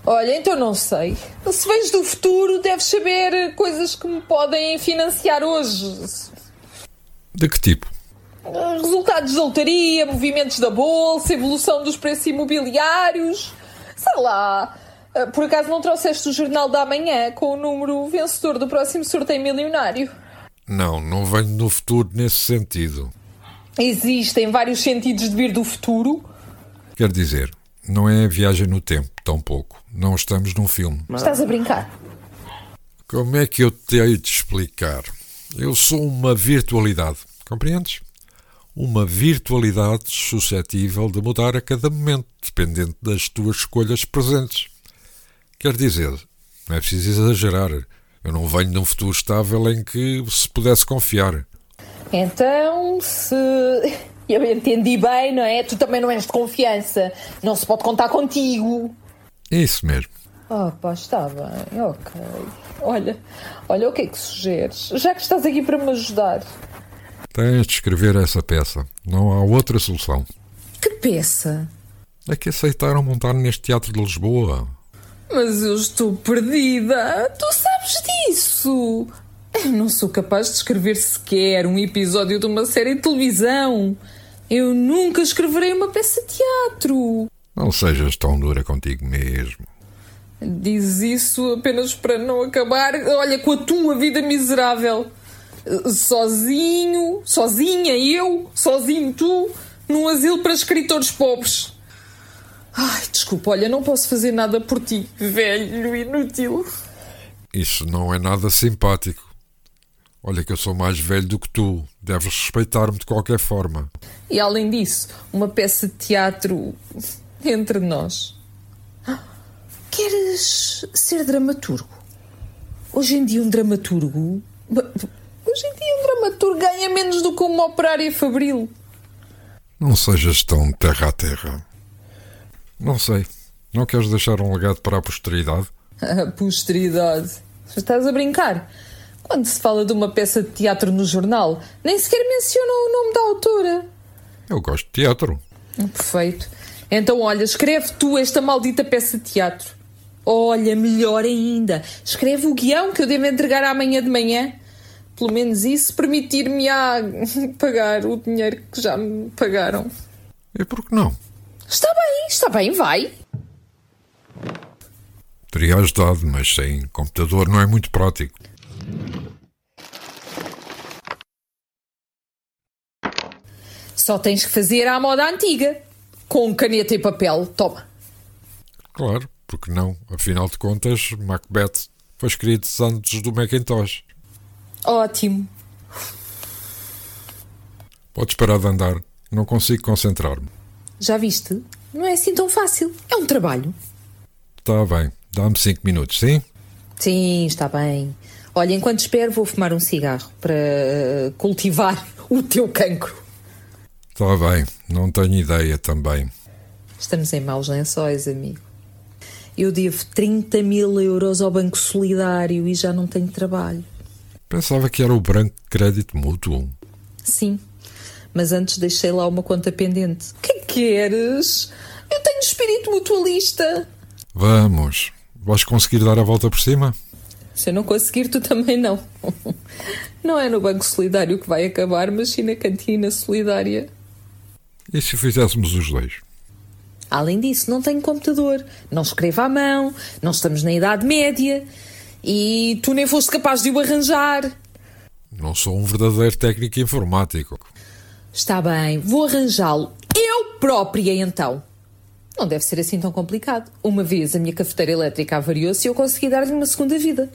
[SPEAKER 2] Olha, então não sei. Se vens do futuro, deves saber coisas que me podem financiar hoje.
[SPEAKER 1] De que tipo?
[SPEAKER 2] Resultados da lotaria, movimentos da bolsa, evolução dos preços imobiliários. Sei lá. Ah, Por acaso não trouxeste o jornal da manhã com o número vencedor do próximo sorteio milionário?
[SPEAKER 1] Não, não venho do futuro nesse sentido.
[SPEAKER 2] Existem vários sentidos de vir do futuro.
[SPEAKER 1] Quer dizer, não é viagem no tempo, tampouco. Não estamos num filme.
[SPEAKER 2] Estás a brincar?
[SPEAKER 1] Como é que eu te hei de explicar? Eu sou uma virtualidade, compreendes? Uma virtualidade suscetível de mudar a cada momento, dependendo das tuas escolhas presentes. Quer dizer, não é preciso exagerar. Eu não venho de um futuro estável em que se pudesse confiar.
[SPEAKER 2] Então, se. <laughs> Eu entendi bem, não é? Tu também não és de confiança. Não se pode contar contigo.
[SPEAKER 1] Isso mesmo.
[SPEAKER 2] Oh, pá, está bem, ok. Olha, olha o que é que sugeres? Já que estás aqui para me ajudar.
[SPEAKER 1] Tens de escrever essa peça. Não há outra solução.
[SPEAKER 2] Que peça?
[SPEAKER 1] É que aceitaram montar neste Teatro de Lisboa.
[SPEAKER 2] Mas eu estou perdida. Tu sabes disso? Eu não sou capaz de escrever sequer um episódio de uma série de televisão. Eu nunca escreverei uma peça de teatro.
[SPEAKER 1] Não sejas tão dura contigo mesmo.
[SPEAKER 2] Dizes isso apenas para não acabar, olha, com a tua vida miserável. Sozinho, sozinha eu, sozinho tu, num asilo para escritores pobres. Ai, desculpa, olha, não posso fazer nada por ti, velho inútil.
[SPEAKER 1] Isso não é nada simpático. Olha que eu sou mais velho do que tu. Deves respeitar-me de qualquer forma.
[SPEAKER 2] E além disso, uma peça de teatro entre nós. Queres ser dramaturgo? Hoje em dia, um dramaturgo. Hoje em dia, um dramaturgo ganha menos do que uma operária fabril.
[SPEAKER 1] Não sejas tão terra a terra. Não sei. Não queres deixar um legado para a posteridade?
[SPEAKER 2] A posteridade. Estás a brincar? Quando se fala de uma peça de teatro no jornal, nem sequer mencionam o nome da autora.
[SPEAKER 1] Eu gosto de teatro.
[SPEAKER 2] Perfeito. Então, olha, escreve tu esta maldita peça de teatro. Olha, melhor ainda, escreve o guião que eu devo entregar amanhã de manhã. Pelo menos isso permitir-me-á <laughs> pagar o dinheiro que já me pagaram.
[SPEAKER 1] E por que não?
[SPEAKER 2] Está bem, está bem, vai.
[SPEAKER 1] Teria ajudado, mas sem computador não é muito prático.
[SPEAKER 2] Só tens que fazer à moda antiga. Com caneta e papel, toma.
[SPEAKER 1] Claro, porque não? Afinal de contas, Macbeth foi escrito antes do Macintosh.
[SPEAKER 2] Ótimo.
[SPEAKER 1] Podes parar de andar. Não consigo concentrar-me.
[SPEAKER 2] Já viste? Não é assim tão fácil. É um trabalho.
[SPEAKER 1] Está bem. Dá-me cinco minutos, sim?
[SPEAKER 2] Sim, está bem. Olha, enquanto espero, vou fumar um cigarro para eh, cultivar <laughs> o teu cancro.
[SPEAKER 1] Está bem. Não tenho ideia também.
[SPEAKER 2] Estamos em maus lençóis, amigo. Eu devo 30 mil euros ao Banco Solidário e já não tenho trabalho.
[SPEAKER 1] Pensava que era o branco de crédito mútuo.
[SPEAKER 2] Sim, mas antes deixei lá uma conta pendente. Que queres? Eu tenho espírito mutualista.
[SPEAKER 1] Vamos. Vais conseguir dar a volta por cima?
[SPEAKER 2] Se eu não conseguir, tu também não. <laughs> Não é no Banco Solidário que vai acabar, mas sim na cantina solidária.
[SPEAKER 1] E se fizéssemos os dois?
[SPEAKER 2] Além disso, não tenho computador, não escrevo à mão, não estamos na Idade Média e tu nem foste capaz de o arranjar.
[SPEAKER 1] Não sou um verdadeiro técnico informático.
[SPEAKER 2] Está bem, vou arranjá-lo eu própria então. Não deve ser assim tão complicado. Uma vez a minha cafeteira elétrica avariou-se e eu consegui dar-lhe uma segunda vida.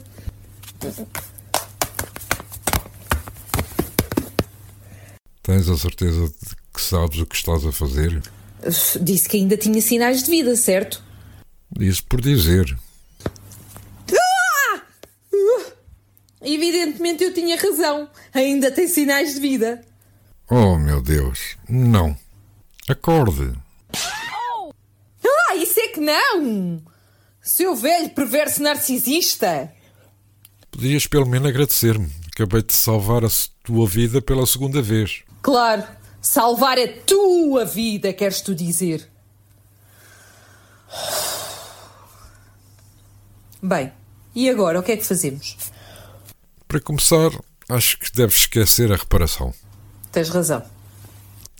[SPEAKER 1] Tens a certeza de que sabes o que estás a fazer?
[SPEAKER 2] Disse que ainda tinha sinais de vida, certo?
[SPEAKER 1] Isso por dizer.
[SPEAKER 2] Evidentemente eu tinha razão. Ainda tem sinais de vida.
[SPEAKER 1] Oh, meu Deus. Não. Acorde.
[SPEAKER 2] Ah, isso é que não! Seu velho perverso narcisista!
[SPEAKER 1] Podias pelo menos agradecer-me. Acabei de salvar a tua vida pela segunda vez.
[SPEAKER 2] Claro, salvar a tua vida, queres tu dizer? Bem, e agora o que é que fazemos?
[SPEAKER 1] Para começar, acho que deves esquecer a reparação.
[SPEAKER 2] Tens razão.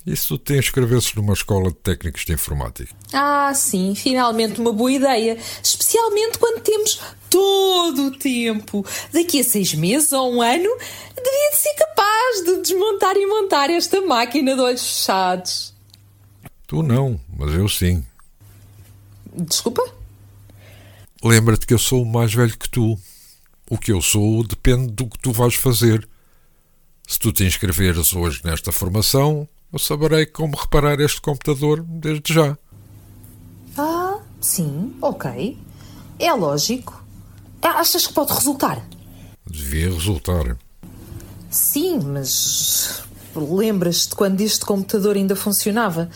[SPEAKER 1] E se tu te inscrevesses numa escola de técnicos de informática?
[SPEAKER 2] Ah, sim, finalmente uma boa ideia. Especialmente quando temos todo o tempo. Daqui a seis meses ou um ano, devia de ser capaz de desmontar e montar esta máquina de olhos fechados.
[SPEAKER 1] Tu não, mas eu sim.
[SPEAKER 2] Desculpa?
[SPEAKER 1] Lembra-te que eu sou mais velho que tu. O que eu sou depende do que tu vais fazer. Se tu te inscreveres hoje nesta formação, eu saberei como reparar este computador desde já.
[SPEAKER 2] Ah, sim, ok. É lógico. Achas que pode resultar?
[SPEAKER 1] Devia resultar.
[SPEAKER 2] Sim, mas lembras-te quando este computador ainda funcionava?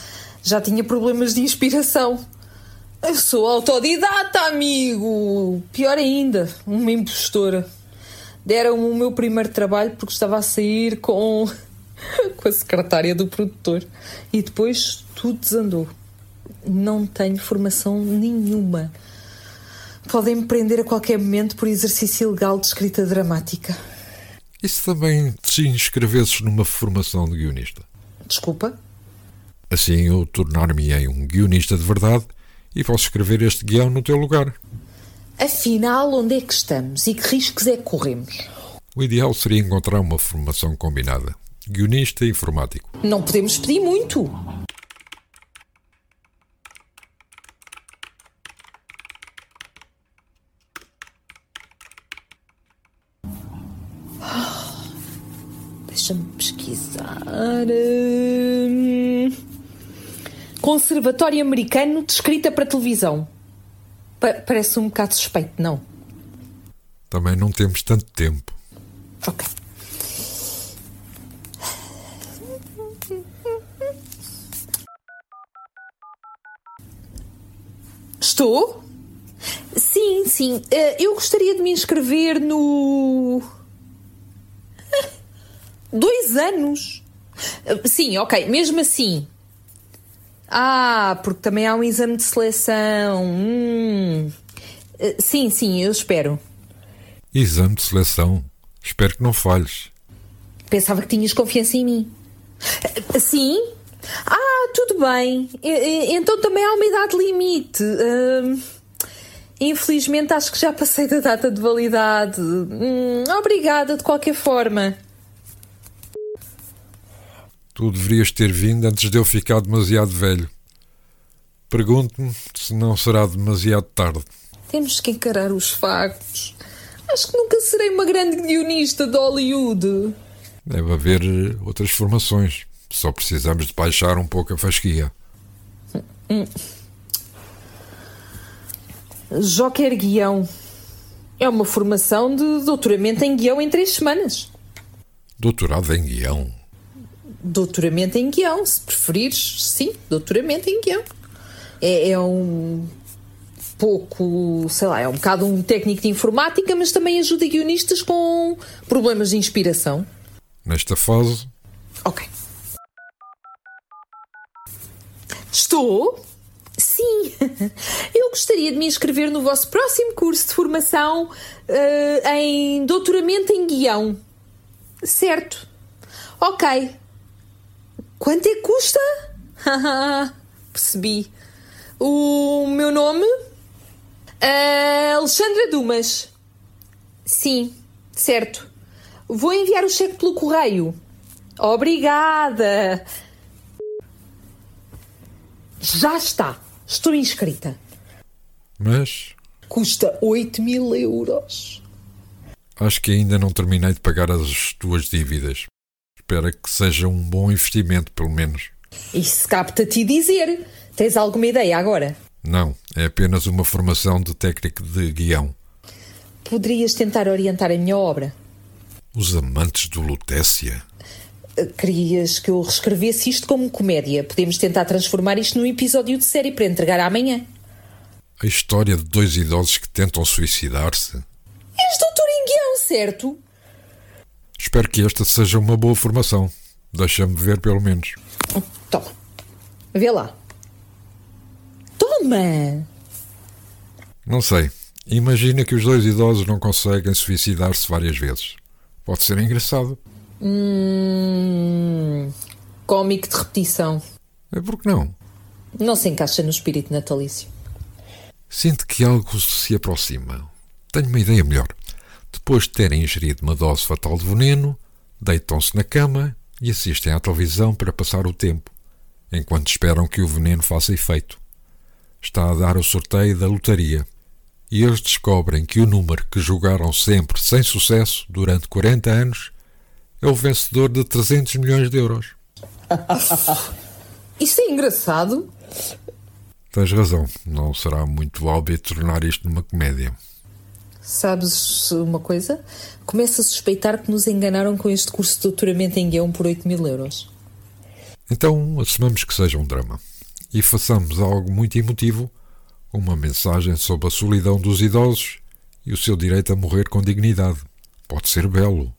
[SPEAKER 2] Já tinha problemas de inspiração. Eu sou autodidata, amigo! Pior ainda, uma impostora. Deram-me o meu primeiro trabalho porque estava a sair com, <laughs> com a secretária do produtor. E depois tudo desandou. Não tenho formação nenhuma. Podem me prender a qualquer momento por exercício ilegal de escrita dramática.
[SPEAKER 1] E se também te inscrevesses numa formação de guionista?
[SPEAKER 2] Desculpa?
[SPEAKER 1] Assim eu tornar-me-ei um guionista de verdade e posso escrever este guião no teu lugar.
[SPEAKER 2] Afinal, onde é que estamos e que riscos é que corremos?
[SPEAKER 1] O ideal seria encontrar uma formação combinada. Guionista e informático.
[SPEAKER 2] Não podemos pedir muito. Deixa-me pesquisar. Hum... Conservatório Americano de Escrita para Televisão. Pa parece um bocado suspeito, não?
[SPEAKER 1] Também não temos tanto tempo.
[SPEAKER 2] Ok. Estou? Sim, sim. Eu gostaria de me inscrever no. <laughs> Dois anos? Sim, ok. Mesmo assim, ah, porque também há um exame de seleção. Hum. Eh, sim, sim, eu espero.
[SPEAKER 1] Exame de seleção? Espero que não falhes.
[SPEAKER 2] Pensava que tinhas confiança em mim. Eh, sim? Ah, tudo bem. Então também há uma idade limite. Uh, infelizmente acho que já passei da data de validade. Hum, obrigada de qualquer forma.
[SPEAKER 1] Tu deverias ter vindo antes de eu ficar demasiado velho. Pergunto-me se não será demasiado tarde.
[SPEAKER 2] Temos que encarar os factos. Acho que nunca serei uma grande guionista de Hollywood.
[SPEAKER 1] Deve haver outras formações. Só precisamos de baixar um pouco a fasquia.
[SPEAKER 2] Joker Guião. É uma formação de doutoramento em guião em três semanas.
[SPEAKER 1] Doutorado em guião?
[SPEAKER 2] Doutoramento em guião, se preferires, sim, doutoramento em guião. É, é, um pouco, sei lá, é um bocado um técnico de informática, mas também ajuda guionistas com problemas de inspiração.
[SPEAKER 1] Nesta fase.
[SPEAKER 2] Ok. Estou? Sim, <laughs> eu gostaria de me inscrever no vosso próximo curso de formação uh, em doutoramento em guião. Certo. Ok, Quanto é que custa? <laughs> Percebi. O meu nome? Uh, Alexandra Dumas. Sim, certo. Vou enviar o cheque pelo correio. Obrigada. Já está. Estou inscrita.
[SPEAKER 1] Mas.
[SPEAKER 2] Custa 8 mil euros.
[SPEAKER 1] Acho que ainda não terminei de pagar as tuas dívidas espera que seja um bom investimento, pelo menos.
[SPEAKER 2] Isso capta-te dizer. Tens alguma ideia agora?
[SPEAKER 1] Não, é apenas uma formação de técnico de guião.
[SPEAKER 2] Poderias tentar orientar a minha obra?
[SPEAKER 1] Os Amantes do Lutécia?
[SPEAKER 2] Eh, querias que eu reescrevesse isto como comédia? Podemos tentar transformar isto num episódio de série para entregar amanhã.
[SPEAKER 1] A história de dois idosos que tentam suicidar-se?
[SPEAKER 2] És doutor em guião, certo?
[SPEAKER 1] Espero que esta seja uma boa formação. Deixa-me ver, pelo menos.
[SPEAKER 2] Toma. Vê lá. Toma!
[SPEAKER 1] Não sei. Imagina que os dois idosos não conseguem suicidar-se várias vezes. Pode ser engraçado.
[SPEAKER 2] Hum, cómico de repetição.
[SPEAKER 1] É porque não?
[SPEAKER 2] Não se encaixa no espírito natalício.
[SPEAKER 1] Sinto que algo se aproxima. Tenho uma ideia melhor. Depois de terem ingerido uma dose fatal de veneno, deitam-se na cama e assistem à televisão para passar o tempo, enquanto esperam que o veneno faça efeito. Está a dar o sorteio da lotaria e eles descobrem que o número que jogaram sempre sem sucesso durante 40 anos é o vencedor de 300 milhões de euros. <laughs>
[SPEAKER 2] Isso é engraçado.
[SPEAKER 1] Tens razão, não será muito óbvio tornar isto numa comédia.
[SPEAKER 2] Sabes uma coisa? Começo a suspeitar que nos enganaram com este curso de doutoramento em guião por 8 mil euros.
[SPEAKER 1] Então assumamos que seja um drama e façamos algo muito emotivo, uma mensagem sobre a solidão dos idosos e o seu direito a morrer com dignidade. Pode ser belo.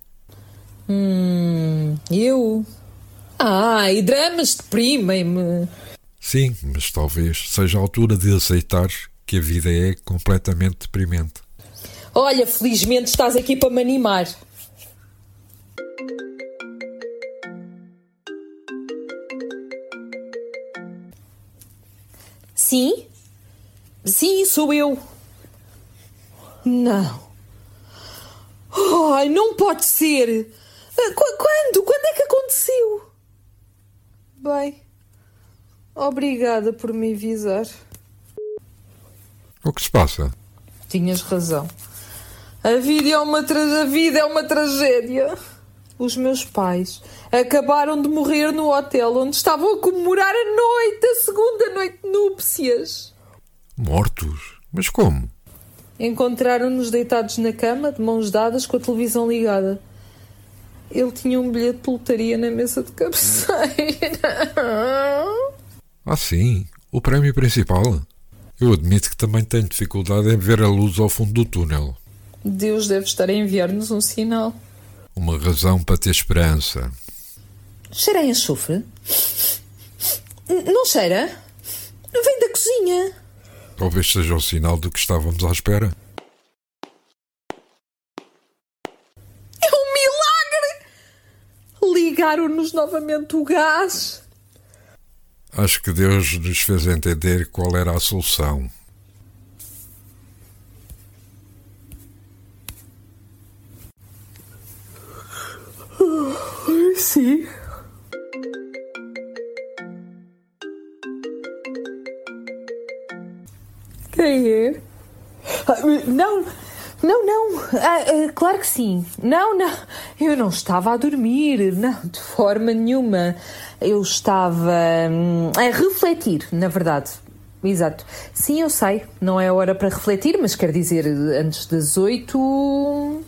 [SPEAKER 2] Hum, eu? Ah, e dramas deprimem-me.
[SPEAKER 1] Sim, mas talvez seja a altura de aceitar que a vida é completamente deprimente.
[SPEAKER 2] Olha, felizmente estás aqui para me animar. Sim? Sim, sou eu. Não. Ai, não pode ser. Ah, quando? Quando é que aconteceu? Bem, obrigada por me avisar.
[SPEAKER 1] O que se passa?
[SPEAKER 2] Tinhas razão. A vida é uma, tra... a vida é uma tragédia. Os meus pais acabaram de morrer no hotel onde estavam a comemorar a noite, a segunda noite de núpcias.
[SPEAKER 1] Mortos? Mas como?
[SPEAKER 2] Encontraram-nos deitados na cama, de mãos dadas, com a televisão ligada. Ele tinha um bilhete de lotaria na mesa de cabeceira. <laughs>
[SPEAKER 1] Ah, sim? O prémio principal? Eu admito que também tenho dificuldade em ver a luz ao fundo do túnel.
[SPEAKER 2] Deus deve estar a enviar-nos um sinal.
[SPEAKER 1] Uma razão para ter esperança.
[SPEAKER 2] Cheira a enxofre? Não cheira? Vem da cozinha.
[SPEAKER 1] Talvez seja o sinal do que estávamos à espera.
[SPEAKER 2] É um milagre! Ligaram-nos novamente o gás.
[SPEAKER 1] Acho que Deus nos fez entender qual era a solução.
[SPEAKER 2] Sim. Quem é? Ah, Não, não, não. Ah, ah, claro que sim. Não, não. Eu não estava a dormir. Não, de forma nenhuma. Eu estava hum, a refletir, na verdade. Exato. Sim, eu sei. Não é hora para refletir, mas quer dizer, antes das oito.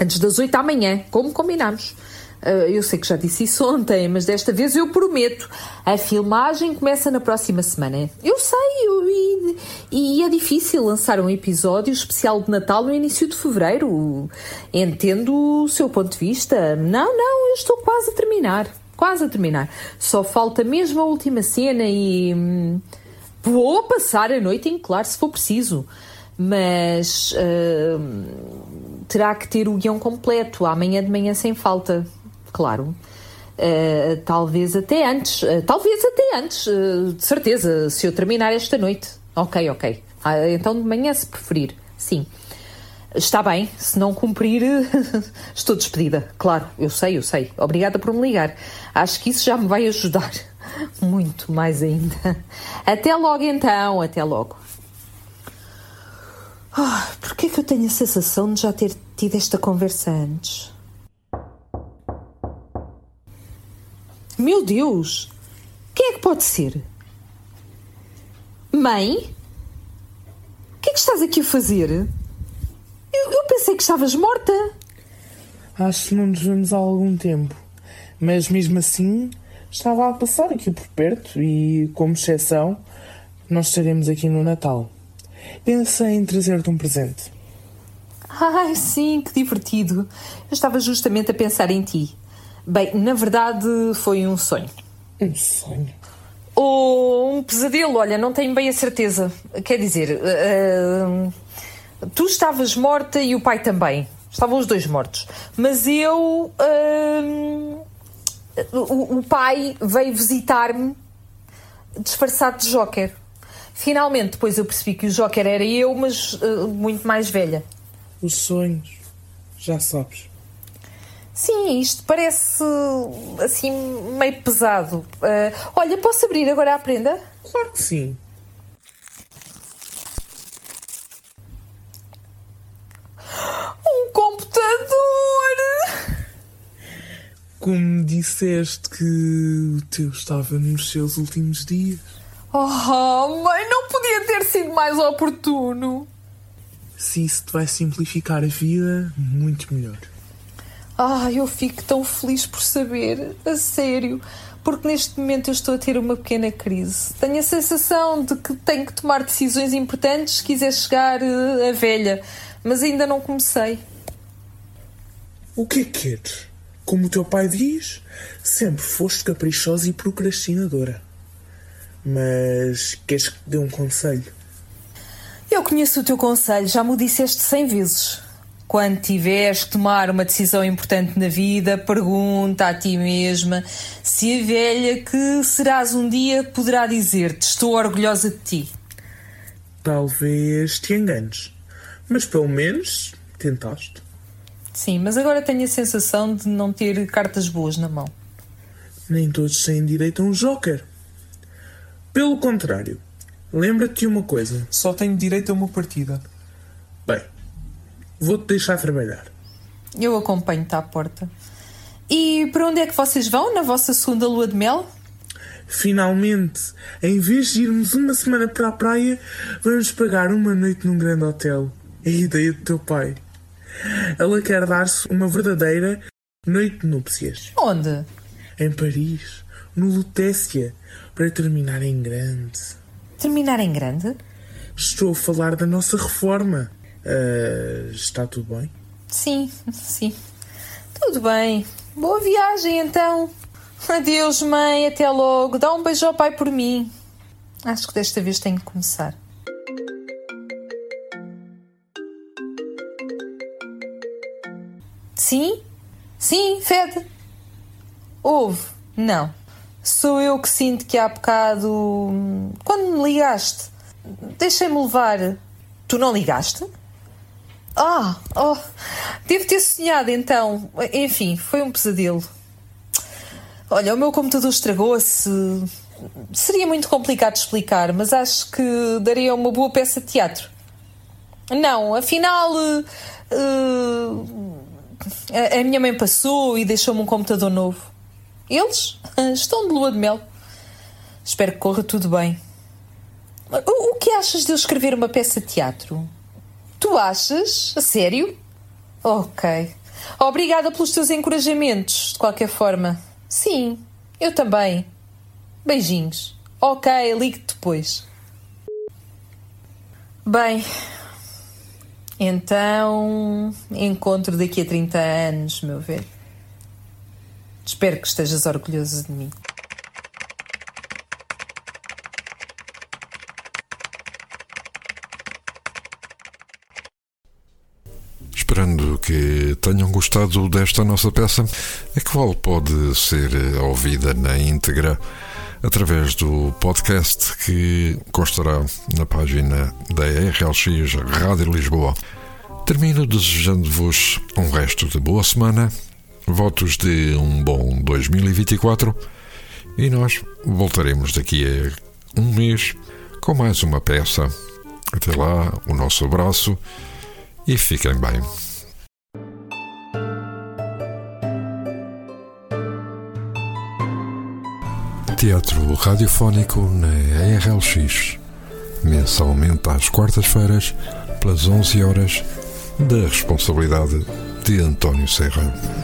[SPEAKER 2] Antes das oito da manhã, como combinámos. Ah, eu sei que já disse isso ontem, mas desta vez eu prometo. A filmagem começa na próxima semana. Eu sei, eu- e, e é difícil lançar um episódio especial de Natal no início de fevereiro. Entendo o seu ponto de vista. Não, não, eu estou quase a terminar. Quase a terminar. Só falta mesmo a última cena e. hum, Vou passar a noite em claro se for preciso. Mas. hum, terá que ter o guião completo, amanhã de manhã sem falta, claro. Uh, talvez até antes, uh, talvez até antes, uh, de certeza, se eu terminar esta noite. Ok, ok. Ah, então de manhã, se preferir, sim. Está bem, se não cumprir, <laughs> estou despedida. Claro, eu sei, eu sei. Obrigada por me ligar. Acho que isso já me vai ajudar. <laughs> Muito mais ainda. Até logo então, até logo. Ah, Porquê que eu tenho a sensação de já ter tido esta conversa antes? Meu Deus! Quem é que pode ser? Mãe? O que é que estás aqui a fazer? Eu, eu pensei que estavas morta.
[SPEAKER 6] Acho que não nos vemos há algum tempo. Mas mesmo assim, estava a passar aqui por perto e, como exceção, nós estaremos aqui no Natal. Pensei em trazer-te um presente.
[SPEAKER 2] Ai, sim, que divertido. Eu estava justamente a pensar em ti. Bem, na verdade, foi um sonho.
[SPEAKER 6] Um sonho.
[SPEAKER 2] Ou um pesadelo, olha, não tenho bem a certeza. Quer dizer, ah, tu estavas morta e o pai também. Estavam os dois mortos. Mas eu. ah, o, o pai veio visitar-me disfarçado de Joker. Finalmente, depois eu percebi que o Joker era eu, mas uh, muito mais velha.
[SPEAKER 6] Os sonhos, já sabes.
[SPEAKER 2] Sim, isto parece assim meio pesado. Uh, olha, posso abrir agora a prenda?
[SPEAKER 6] Claro que sim.
[SPEAKER 2] Um computador!
[SPEAKER 6] Como me disseste que o teu estava nos seus últimos dias.
[SPEAKER 2] Oh, mãe, não podia ter sido mais oportuno.
[SPEAKER 6] Se isso te vai simplificar a vida, muito melhor.
[SPEAKER 2] Ah, eu fico tão feliz por saber, a sério, porque neste momento eu estou a ter uma pequena crise. Tenho a sensação de que tenho que tomar decisões importantes se quiser chegar uh, a velha, mas ainda não comecei.
[SPEAKER 6] O que é que queres? Como o teu pai diz, sempre foste caprichosa e procrastinadora. Mas queres que te dê um conselho?
[SPEAKER 2] Eu conheço o teu conselho, já me o disseste cem vezes. Quando tiveres que tomar uma decisão importante na vida, pergunta a ti mesma se a velha que serás um dia poderá dizer-te: Estou orgulhosa de ti.
[SPEAKER 6] Talvez te enganes, mas pelo menos tentaste.
[SPEAKER 2] Sim, mas agora tenho a sensação de não ter cartas boas na mão.
[SPEAKER 6] Nem todos têm direito a um joker. Pelo contrário, lembra-te de uma coisa: só tenho direito a uma partida. Bem, vou-te deixar trabalhar.
[SPEAKER 2] Eu acompanho-te à porta. E para onde é que vocês vão na vossa segunda lua de mel?
[SPEAKER 6] Finalmente, em vez de irmos uma semana para a praia, vamos pagar uma noite num grande hotel. É a ideia do teu pai. Ela quer dar-se uma verdadeira noite de núpcias.
[SPEAKER 2] Onde?
[SPEAKER 6] Em Paris, no Lutécia, para terminar em grande.
[SPEAKER 2] Terminar em grande?
[SPEAKER 6] Estou a falar da nossa reforma. Ah, está tudo bem?
[SPEAKER 2] Sim, sim. Tudo bem. Boa viagem então. Adeus, mãe. Até logo. Dá um beijo ao pai por mim. Acho que desta vez tenho que começar. Sim? Sim, Fed? Houve? Não. Sou eu que sinto que há bocado. Quando me ligaste, deixei-me levar. Tu não ligaste? Ah, oh, devo ter sonhado então. Enfim, foi um pesadelo. Olha, o meu computador estragou-se. Seria muito complicado explicar, mas acho que daria uma boa peça de teatro. Não, afinal. Uh, uh, a minha mãe passou e deixou-me um computador novo. Eles <laughs> estão de lua de mel. Espero que corra tudo bem. O, o que achas de eu escrever uma peça de teatro? Tu achas? A sério? Ok. Obrigada pelos teus encorajamentos, de qualquer forma. Sim, eu também. Beijinhos. Ok, ligo-te depois. Bem, então encontro daqui a 30 anos, meu velho. Espero que estejas orgulhoso de mim.
[SPEAKER 1] Esperando que tenham gostado desta nossa peça, a qual pode ser ouvida na íntegra através do podcast que constará na página da RLX Rádio Lisboa. Termino desejando-vos um resto de boa semana, votos de um bom 2024 e nós voltaremos daqui a um mês com mais uma peça. Até lá, o nosso abraço e fiquem bem. Teatro radiofónico na RLX, mensalmente às quartas-feiras, pelas 11 horas, da responsabilidade de António Serra.